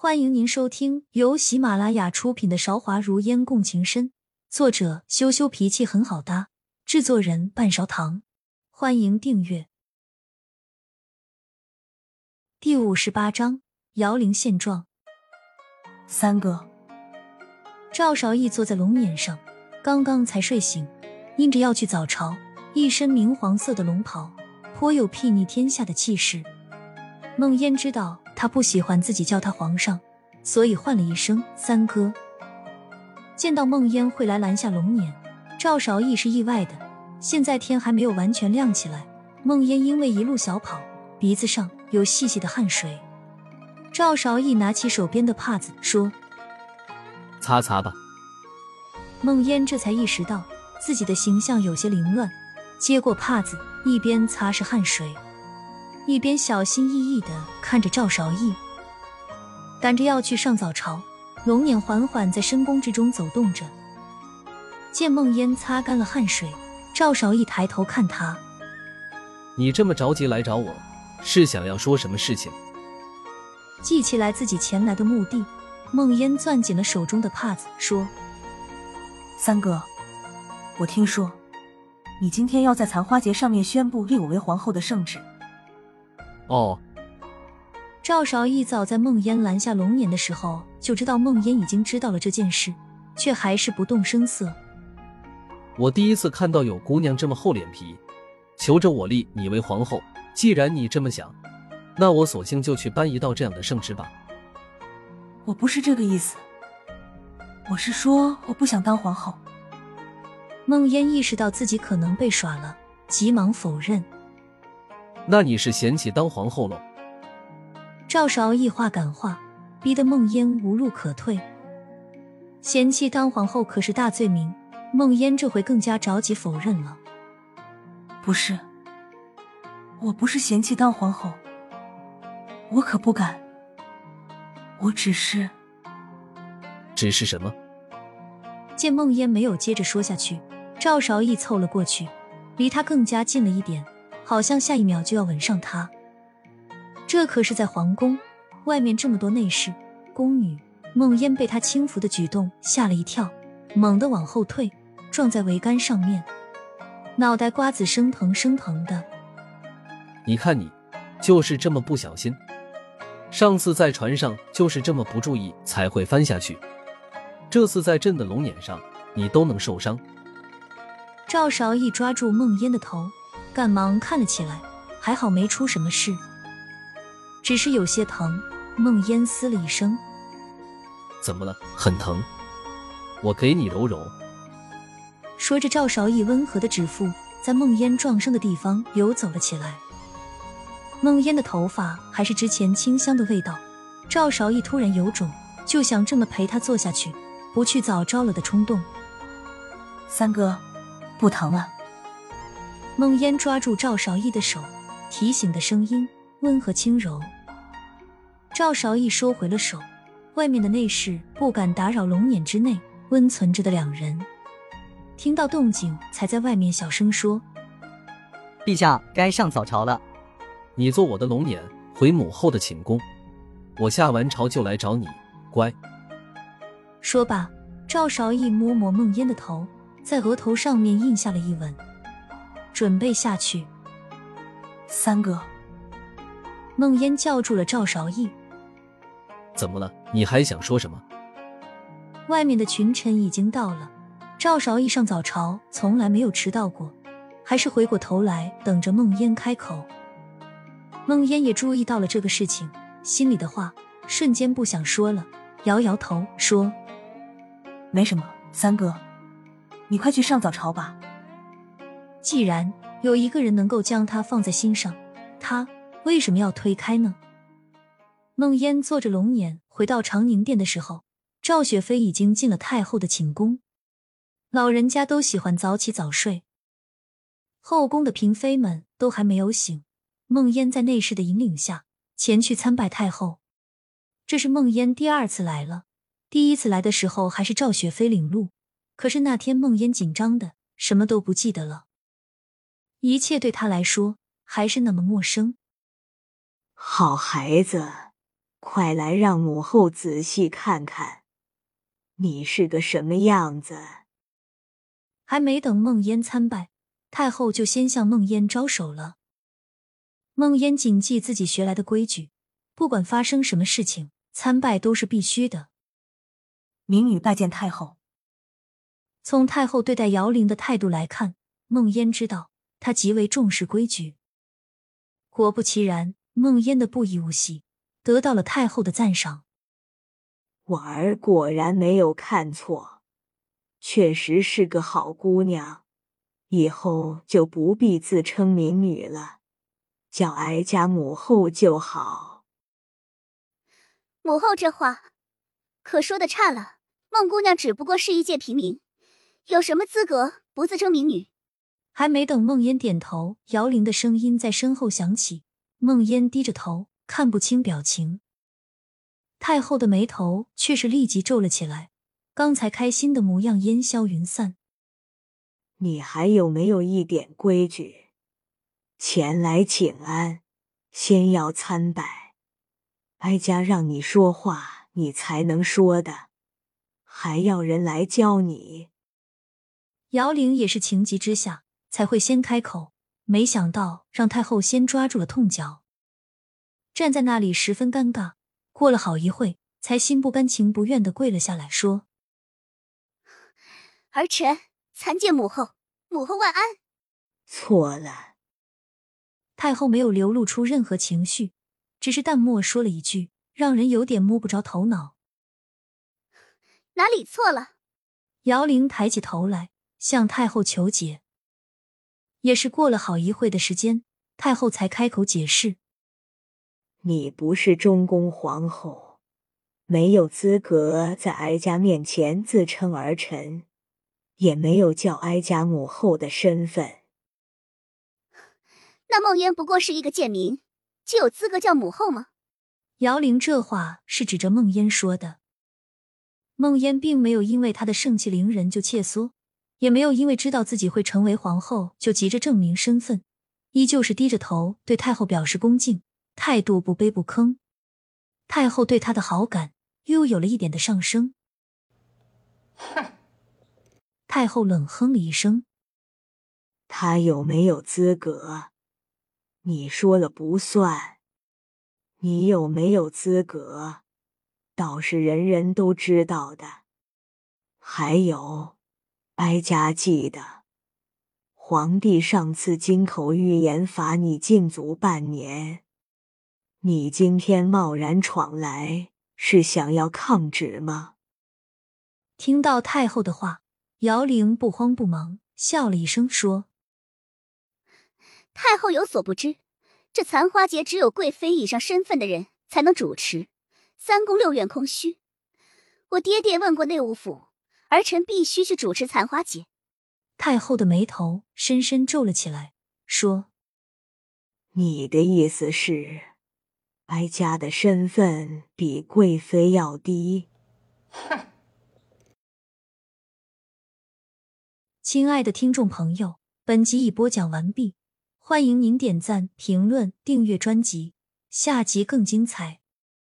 欢迎您收听由喜马拉雅出品的《韶华如烟共情深》，作者羞羞脾气很好搭，制作人半勺糖。欢迎订阅。第五十八章：摇铃现状。三哥，赵韶义坐在龙辇上，刚刚才睡醒，因着要去早朝，一身明黄色的龙袍，颇有睥睨天下的气势。孟烟知道。他不喜欢自己叫他皇上，所以唤了一声三哥。见到孟烟会来拦下龙年，赵韶义是意外的。现在天还没有完全亮起来，孟烟因为一路小跑，鼻子上有细细的汗水。赵韶义拿起手边的帕子说：“擦擦吧。”孟烟这才意识到自己的形象有些凌乱，接过帕子，一边擦拭汗水。一边小心翼翼的看着赵韶义，赶着要去上早朝。龙辇缓缓在深宫之中走动着，见梦烟擦干了汗水，赵韶义抬头看他：“你这么着急来找我，是想要说什么事情？”记起来自己前来的目的，梦烟攥紧了手中的帕子，说：“三哥，我听说你今天要在残花节上面宣布立我为皇后的圣旨。”哦，赵少义早在孟烟拦下龙年的时候就知道孟烟已经知道了这件事，却还是不动声色。我第一次看到有姑娘这么厚脸皮，求着我立你为皇后。既然你这么想，那我索性就去搬一道这样的圣旨吧。我不是这个意思，我是说我不想当皇后。孟烟意识到自己可能被耍了，急忙否认。那你是嫌弃当皇后喽？赵韶义话赶话，逼得孟烟无路可退。嫌弃当皇后可是大罪名，孟烟这回更加着急否认了。不是，我不是嫌弃当皇后，我可不敢。我只是……只是什么？见孟烟没有接着说下去，赵韶义凑了过去，离他更加近了一点。好像下一秒就要吻上他，这可是在皇宫外面这么多内侍宫女。梦烟被他轻浮的举动吓了一跳，猛地往后退，撞在桅杆上面，脑袋瓜子生疼生疼的。你看你，就是这么不小心，上次在船上就是这么不注意才会翻下去，这次在朕的龙眼上你都能受伤。赵韶义抓住梦烟的头。赶忙看了起来，还好没出什么事，只是有些疼。孟烟嘶了一声：“怎么了？很疼？我给你揉揉。”说着，赵少义温和的指腹在孟烟撞伤的地方游走了起来。孟烟的头发还是之前清香的味道。赵少义突然有种就想这么陪她坐下去，不去早招了的冲动。三哥，不疼了。孟烟抓住赵少义的手，提醒的声音温和轻柔。赵少义收回了手，外面的内侍不敢打扰龙辇之内温存着的两人。听到动静，才在外面小声说：“陛下该上早朝了，你做我的龙辇回母后的寝宫，我下完朝就来找你，乖。”说罢，赵少义摸摸孟烟的头，在额头上面印下了一吻。准备下去，三哥。孟烟叫住了赵韶义。怎么了？你还想说什么？外面的群臣已经到了。赵韶义上早朝从来没有迟到过，还是回过头来等着孟烟开口。孟烟也注意到了这个事情，心里的话瞬间不想说了，摇摇头说：“没什么，三哥，你快去上早朝吧。”既然有一个人能够将他放在心上，他为什么要推开呢？孟烟坐着龙辇回到长宁殿的时候，赵雪飞已经进了太后的寝宫。老人家都喜欢早起早睡，后宫的嫔妃们都还没有醒。孟烟在内侍的引领下前去参拜太后。这是孟烟第二次来了，第一次来的时候还是赵雪飞领路，可是那天孟烟紧张的什么都不记得了。一切对他来说还是那么陌生。好孩子，快来让母后仔细看看，你是个什么样子。”还没等孟烟参拜，太后就先向孟烟招手了。孟烟谨记自己学来的规矩，不管发生什么事情，参拜都是必须的。民女拜见太后。从太后对待姚玲的态度来看，孟烟知道她极为重视规矩。果不其然，孟烟的不以物喜得到了太后的赞赏。婉儿果然没有看错，确实是个好姑娘，以后就不必自称民女了，叫哀家母后就好。母后这话可说的差了，孟姑娘只不过是一介平民。有什么资格不自称民女？还没等梦烟点头，姚玲的声音在身后响起。梦烟低着头，看不清表情。太后的眉头却是立即皱了起来，刚才开心的模样烟消云散。你还有没有一点规矩？前来请安，先要参拜，哀家让你说话，你才能说的，还要人来教你。姚玲也是情急之下才会先开口，没想到让太后先抓住了痛脚，站在那里十分尴尬。过了好一会，才心不甘情不愿的跪了下来，说：“儿臣参见母后，母后万安。”错了。太后没有流露出任何情绪，只是淡漠说了一句，让人有点摸不着头脑：“哪里错了？”姚玲抬起头来。向太后求解，也是过了好一会的时间，太后才开口解释：“你不是中宫皇后，没有资格在哀家面前自称儿臣，也没有叫哀家母后的身份。那梦烟不过是一个贱民，就有资格叫母后吗？”姚玲这话是指着梦烟说的。梦烟并没有因为她的盛气凌人就怯缩。也没有因为知道自己会成为皇后就急着证明身份，依旧是低着头对太后表示恭敬，态度不卑不吭。太后对他的好感又有了一点的上升。哼！太后冷哼了一声：“他有没有资格？你说了不算。你有没有资格，倒是人人都知道的。还有。”哀家记得，皇帝上次金口玉言罚你禁足半年，你今天贸然闯来，是想要抗旨吗？听到太后的话，姚玲不慌不忙笑了一声，说：“太后有所不知，这残花节只有贵妃以上身份的人才能主持，三宫六院空虚。我爹爹问过内务府。”儿臣必须去主持残花节。太后的眉头深深皱了起来，说：“你的意思是，哀家的身份比贵妃要低？”哼！亲爱的听众朋友，本集已播讲完毕，欢迎您点赞、评论、订阅专辑，下集更精彩。